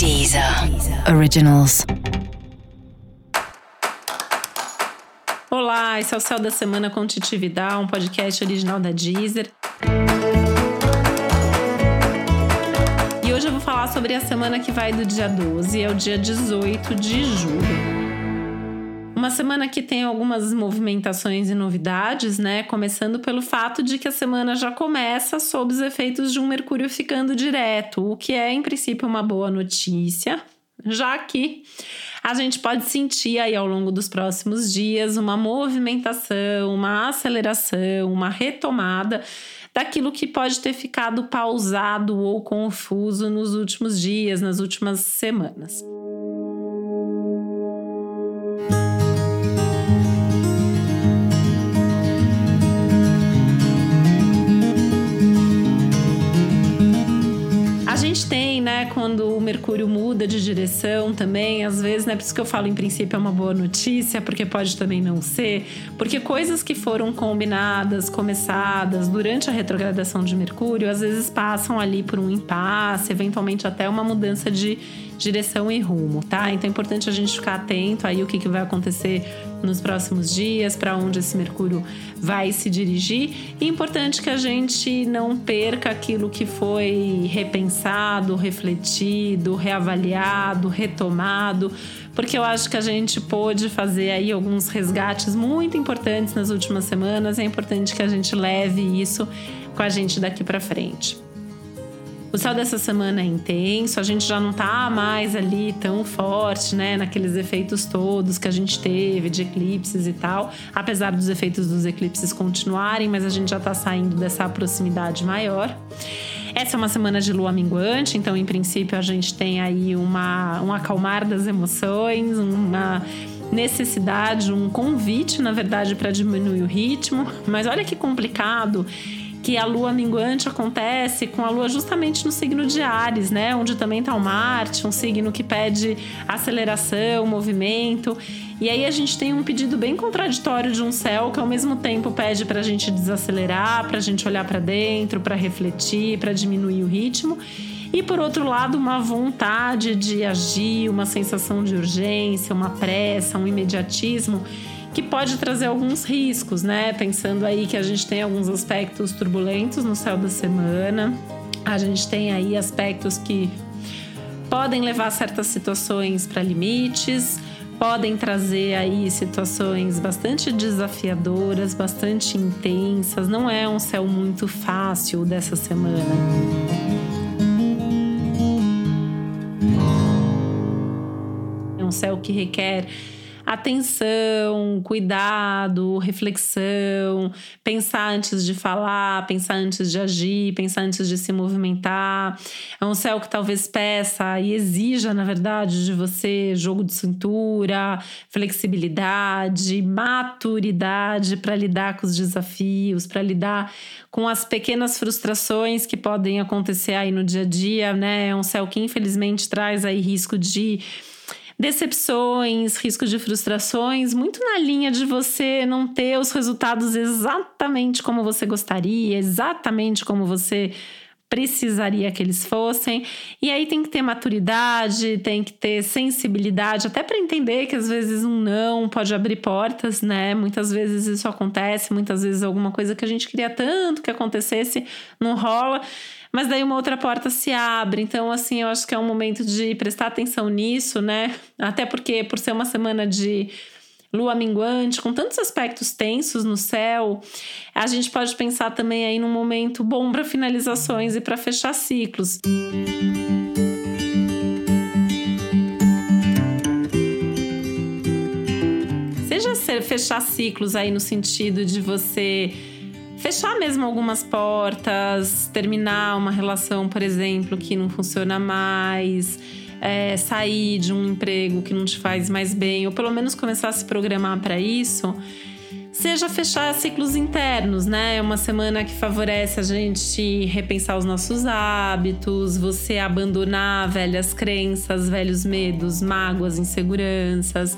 Deezer Originals. Olá, esse é o Céu da Semana com um podcast original da Deezer. E hoje eu vou falar sobre a semana que vai do dia 12 ao dia 18 de julho. Uma semana que tem algumas movimentações e novidades, né? Começando pelo fato de que a semana já começa sob os efeitos de um Mercúrio ficando direto, o que é, em princípio, uma boa notícia, já que a gente pode sentir aí ao longo dos próximos dias uma movimentação, uma aceleração, uma retomada daquilo que pode ter ficado pausado ou confuso nos últimos dias, nas últimas semanas. Quando o Mercúrio muda de direção também, às vezes, né? Por isso que eu falo, em princípio, é uma boa notícia, porque pode também não ser. Porque coisas que foram combinadas, começadas durante a retrogradação de Mercúrio, às vezes passam ali por um impasse, eventualmente até uma mudança de direção e rumo, tá? Então é importante a gente ficar atento aí o que, que vai acontecer nos próximos dias, para onde esse Mercúrio vai se dirigir. E é importante que a gente não perca aquilo que foi repensado, refletido, reavaliado, retomado, porque eu acho que a gente pôde fazer aí alguns resgates muito importantes nas últimas semanas. É importante que a gente leve isso com a gente daqui para frente. O céu dessa semana é intenso, a gente já não tá mais ali tão forte, né, naqueles efeitos todos que a gente teve de eclipses e tal, apesar dos efeitos dos eclipses continuarem, mas a gente já tá saindo dessa proximidade maior. Essa é uma semana de lua minguante, então, em princípio, a gente tem aí uma, um acalmar das emoções, uma necessidade, um convite, na verdade, para diminuir o ritmo. Mas olha que complicado que a lua minguante acontece com a lua justamente no signo de Ares, né? Onde também está o Marte, um signo que pede aceleração, movimento. E aí a gente tem um pedido bem contraditório de um céu que ao mesmo tempo pede para a gente desacelerar, para a gente olhar para dentro, para refletir, para diminuir o ritmo. E por outro lado, uma vontade de agir, uma sensação de urgência, uma pressa, um imediatismo que pode trazer alguns riscos, né? Pensando aí que a gente tem alguns aspectos turbulentos no céu da semana, a gente tem aí aspectos que podem levar certas situações para limites, podem trazer aí situações bastante desafiadoras, bastante intensas. Não é um céu muito fácil dessa semana. É um céu que requer atenção, cuidado, reflexão, pensar antes de falar, pensar antes de agir, pensar antes de se movimentar. É um céu que talvez peça e exija, na verdade, de você jogo de cintura, flexibilidade, maturidade para lidar com os desafios, para lidar com as pequenas frustrações que podem acontecer aí no dia a dia, né? É um céu que infelizmente traz aí risco de decepções, riscos de frustrações, muito na linha de você não ter os resultados exatamente como você gostaria, exatamente como você precisaria que eles fossem. E aí tem que ter maturidade, tem que ter sensibilidade, até para entender que às vezes um não pode abrir portas, né? Muitas vezes isso acontece, muitas vezes alguma coisa que a gente queria tanto que acontecesse não rola mas daí uma outra porta se abre. Então, assim, eu acho que é um momento de prestar atenção nisso, né? Até porque, por ser uma semana de lua minguante, com tantos aspectos tensos no céu, a gente pode pensar também aí num momento bom para finalizações e para fechar ciclos. Seja fechar ciclos aí no sentido de você fechar mesmo algumas portas, terminar uma relação, por exemplo, que não funciona mais, é, sair de um emprego que não te faz mais bem, ou pelo menos começar a se programar para isso. Seja fechar ciclos internos, né? É uma semana que favorece a gente repensar os nossos hábitos, você abandonar velhas crenças, velhos medos, mágoas, inseguranças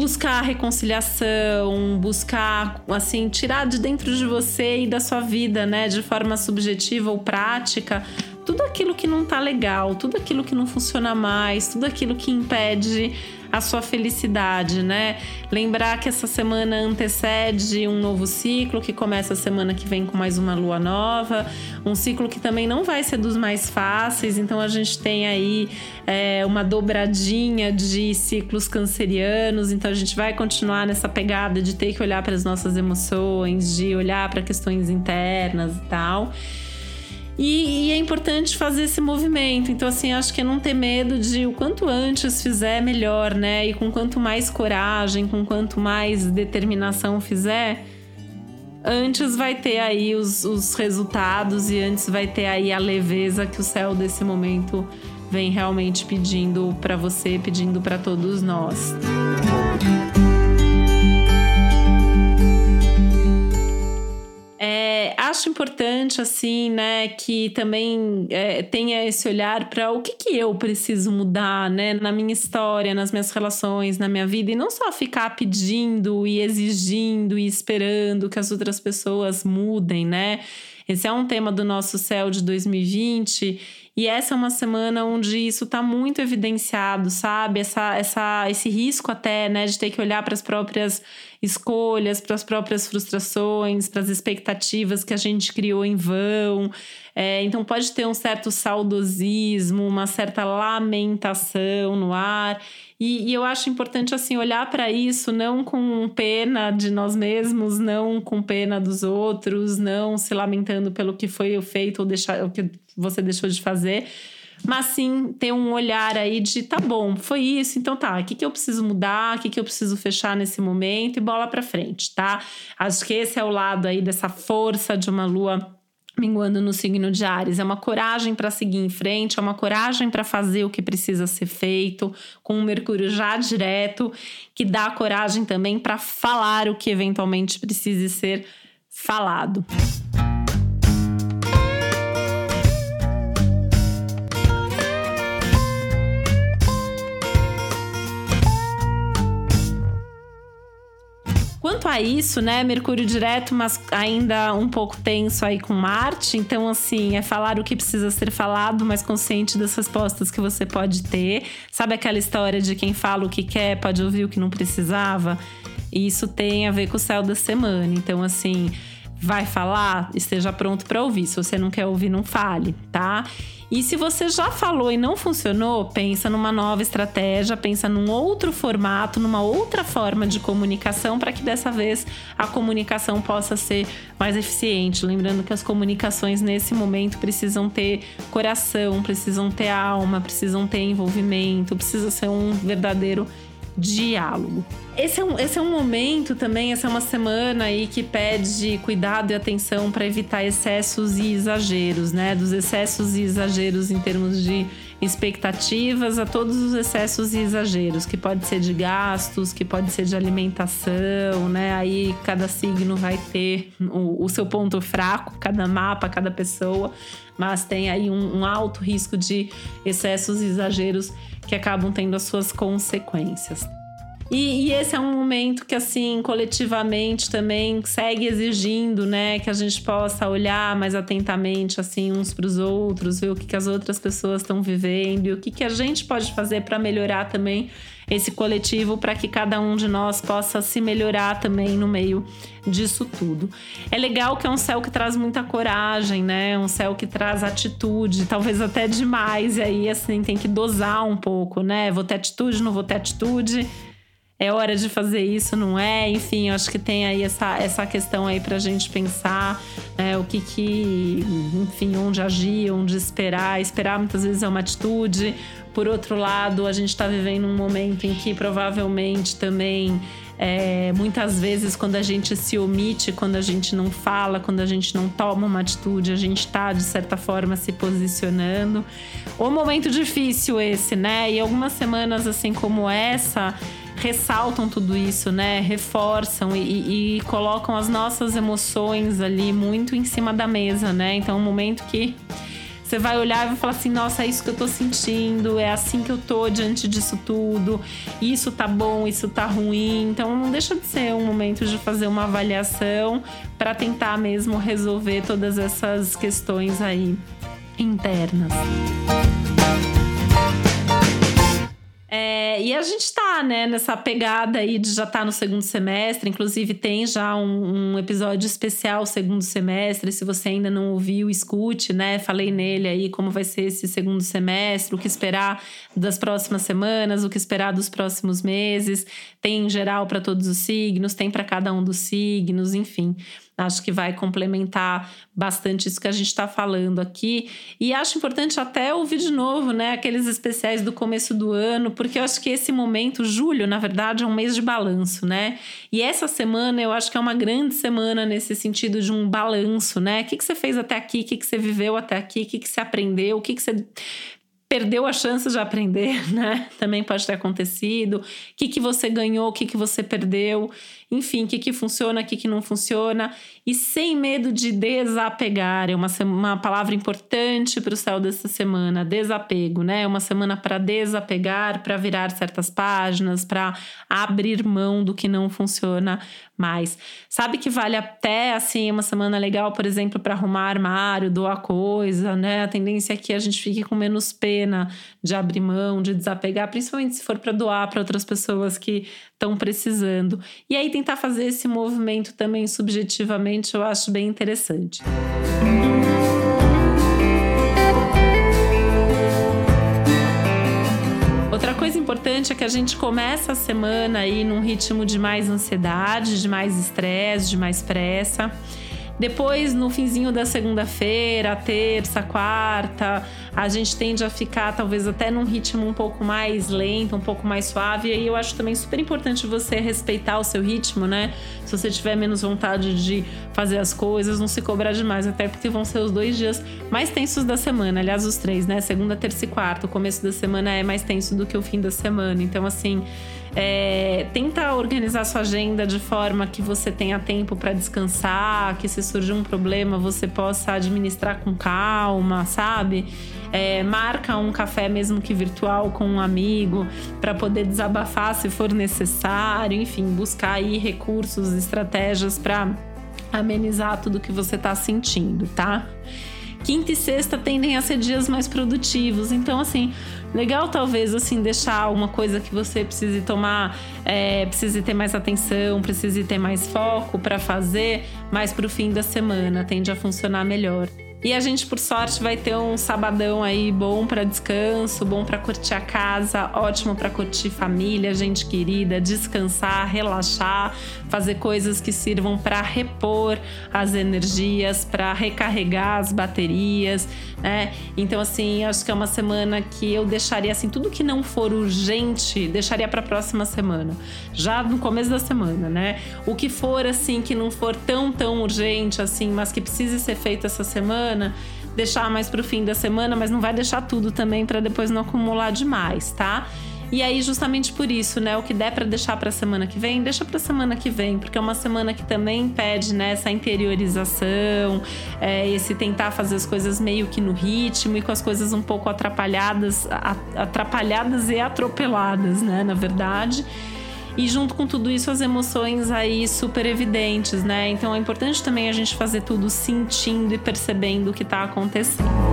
buscar reconciliação, buscar assim tirar de dentro de você e da sua vida, né, de forma subjetiva ou prática, tudo aquilo que não tá legal, tudo aquilo que não funciona mais, tudo aquilo que impede a sua felicidade, né? Lembrar que essa semana antecede um novo ciclo que começa a semana que vem com mais uma lua nova, um ciclo que também não vai ser dos mais fáceis, então a gente tem aí é, uma dobradinha de ciclos cancerianos, então a gente vai continuar nessa pegada de ter que olhar para as nossas emoções, de olhar para questões internas e tal. E, e, é importante fazer esse movimento. Então, assim, acho que é não ter medo de o quanto antes fizer, melhor, né? E com quanto mais coragem, com quanto mais determinação fizer, antes vai ter aí os, os resultados e antes vai ter aí a leveza que o céu desse momento vem realmente pedindo para você, pedindo para todos nós. Música importante, assim, né, que também é, tenha esse olhar para o que, que eu preciso mudar, né, na minha história, nas minhas relações, na minha vida, e não só ficar pedindo e exigindo e esperando que as outras pessoas mudem, né. Esse é um tema do nosso céu de 2020 e essa é uma semana onde isso está muito evidenciado, sabe? Essa, essa, esse risco até, né, de ter que olhar para as próprias escolhas, para as próprias frustrações, para as expectativas que a gente criou em vão. É, então pode ter um certo saudosismo, uma certa lamentação no ar. E, e eu acho importante assim olhar para isso não com pena de nós mesmos, não com pena dos outros, não se lamentando pelo que foi feito ou deixar, o que você deixou de fazer, mas sim ter um olhar aí de tá bom, foi isso, então tá, o que, que eu preciso mudar, o que, que eu preciso fechar nesse momento e bola para frente, tá? Acho que esse é o lado aí dessa força de uma lua minguando no signo de Ares. É uma coragem para seguir em frente, é uma coragem para fazer o que precisa ser feito, com o Mercúrio já direto, que dá coragem também para falar o que eventualmente precise ser falado. Isso, né, Mercúrio direto, mas ainda um pouco tenso aí com Marte, então assim, é falar o que precisa ser falado, mas consciente das respostas que você pode ter. Sabe aquela história de quem fala o que quer, pode ouvir o que não precisava? E isso tem a ver com o céu da semana. Então assim, vai falar, esteja pronto para ouvir. Se você não quer ouvir, não fale, tá? E se você já falou e não funcionou, pensa numa nova estratégia, pensa num outro formato, numa outra forma de comunicação para que dessa vez a comunicação possa ser mais eficiente. Lembrando que as comunicações nesse momento precisam ter coração, precisam ter alma, precisam ter envolvimento, precisa ser um verdadeiro diálogo. Esse é, um, esse é um momento também, essa é uma semana aí que pede cuidado e atenção para evitar excessos e exageros, né? Dos excessos e exageros em termos de expectativas a todos os excessos e exageros, que pode ser de gastos, que pode ser de alimentação, né? Aí cada signo vai ter o, o seu ponto fraco, cada mapa, cada pessoa, mas tem aí um, um alto risco de excessos e exageros que acabam tendo as suas consequências. E, e, esse é um momento que, assim, coletivamente também segue exigindo, né, que a gente possa olhar mais atentamente, assim, uns para os outros, ver o que, que as outras pessoas estão vivendo e o que, que a gente pode fazer para melhorar também esse coletivo, para que cada um de nós possa se melhorar também no meio disso tudo. É legal que é um céu que traz muita coragem, né? Um céu que traz atitude, talvez até demais, e aí, assim, tem que dosar um pouco, né? Vou ter atitude, não vou ter atitude é hora de fazer isso, não é? Enfim, acho que tem aí essa, essa questão aí pra gente pensar né, o que que, enfim, onde agir, onde esperar. Esperar muitas vezes é uma atitude. Por outro lado, a gente está vivendo um momento em que provavelmente também é, muitas vezes, quando a gente se omite, quando a gente não fala, quando a gente não toma uma atitude, a gente está, de certa forma, se posicionando. O momento difícil esse, né? E algumas semanas assim como essa ressaltam tudo isso, né? Reforçam e, e, colocam as nossas emoções ali muito em cima da mesa, né? Então, é um momento que você vai olhar e vai falar assim: nossa, é isso que eu tô sentindo, é assim que eu tô diante disso tudo, isso tá bom, isso tá ruim. Então, não deixa de ser um momento de fazer uma avaliação para tentar mesmo resolver todas essas questões aí internas. É, e a gente tá, né, nessa pegada aí de já tá no segundo semestre. Inclusive, tem já um, um, episódio especial segundo semestre. Se você ainda não ouviu, escute, né? Falei nele aí como vai ser esse segundo semestre, o que esperar das próximas semanas, o que esperar dos próximos meses. Tem em geral para todos os signos, tem para cada um dos signos, enfim. Acho que vai complementar bastante isso que a gente está falando aqui. E acho importante até ouvir de novo, né? Aqueles especiais do começo do ano, porque eu acho que esse momento, julho, na verdade, é um mês de balanço, né? E essa semana eu acho que é uma grande semana nesse sentido de um balanço, né? O que, que você fez até aqui? O que, que você viveu até aqui? O que, que você aprendeu? O que, que você perdeu a chance de aprender, né? Também pode ter acontecido. O que, que você ganhou, o que, que você perdeu enfim, o que, que funciona, o que, que não funciona, e sem medo de desapegar. É uma, uma palavra importante para o céu dessa semana: desapego, né? É uma semana para desapegar, para virar certas páginas, para abrir mão do que não funciona mais. Sabe que vale até assim uma semana legal, por exemplo, para arrumar armário, doar coisa, né? A tendência é que a gente fique com menos pena de abrir mão, de desapegar, principalmente se for para doar para outras pessoas que estão precisando. E aí tentar fazer esse movimento também subjetivamente, eu acho bem interessante. Outra coisa importante é que a gente começa a semana aí num ritmo de mais ansiedade, de mais estresse, de mais pressa. Depois, no finzinho da segunda-feira, terça, quarta, a gente tende a ficar talvez até num ritmo um pouco mais lento, um pouco mais suave. E aí eu acho também super importante você respeitar o seu ritmo, né? Se você tiver menos vontade de fazer as coisas, não se cobrar demais, até porque vão ser os dois dias mais tensos da semana. Aliás, os três, né? Segunda, terça e quarta. O começo da semana é mais tenso do que o fim da semana. Então, assim. É, tenta organizar sua agenda de forma que você tenha tempo para descansar, que se surgir um problema você possa administrar com calma, sabe? É, marca um café, mesmo que virtual, com um amigo, para poder desabafar se for necessário, enfim, buscar aí recursos, estratégias para amenizar tudo que você está sentindo, tá? Quinta e sexta tendem a ser dias mais produtivos, então assim legal talvez assim deixar uma coisa que você precise tomar, é, precise ter mais atenção, precise ter mais foco para fazer, mais para o fim da semana tende a funcionar melhor. E a gente, por sorte, vai ter um sabadão aí bom para descanso, bom para curtir a casa, ótimo para curtir família, gente querida, descansar, relaxar, fazer coisas que sirvam para repor as energias, para recarregar as baterias, né? Então, assim, acho que é uma semana que eu deixaria assim, tudo que não for urgente, deixaria para a próxima semana, já no começo da semana, né? O que for assim que não for tão tão urgente assim, mas que precise ser feito essa semana semana, deixar mais para o fim da semana, mas não vai deixar tudo também para depois não acumular demais, tá? E aí, justamente por isso, né? O que der para deixar para semana que vem, deixa para semana que vem, porque é uma semana que também pede né, essa interiorização, é, esse tentar fazer as coisas meio que no ritmo e com as coisas um pouco atrapalhadas, atrapalhadas e atropeladas, né? Na verdade. E junto com tudo isso, as emoções aí super evidentes, né? Então é importante também a gente fazer tudo sentindo e percebendo o que está acontecendo.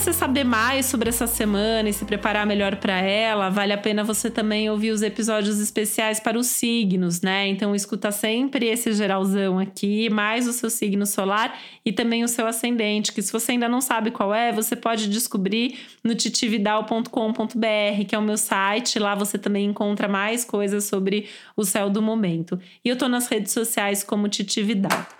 Você saber mais sobre essa semana e se preparar melhor para ela, vale a pena você também ouvir os episódios especiais para os signos, né? Então escuta sempre esse geralzão aqui, mais o seu signo solar e também o seu ascendente, que se você ainda não sabe qual é, você pode descobrir no titividal.com.br, que é o meu site. Lá você também encontra mais coisas sobre o céu do momento. E eu tô nas redes sociais como Titividal.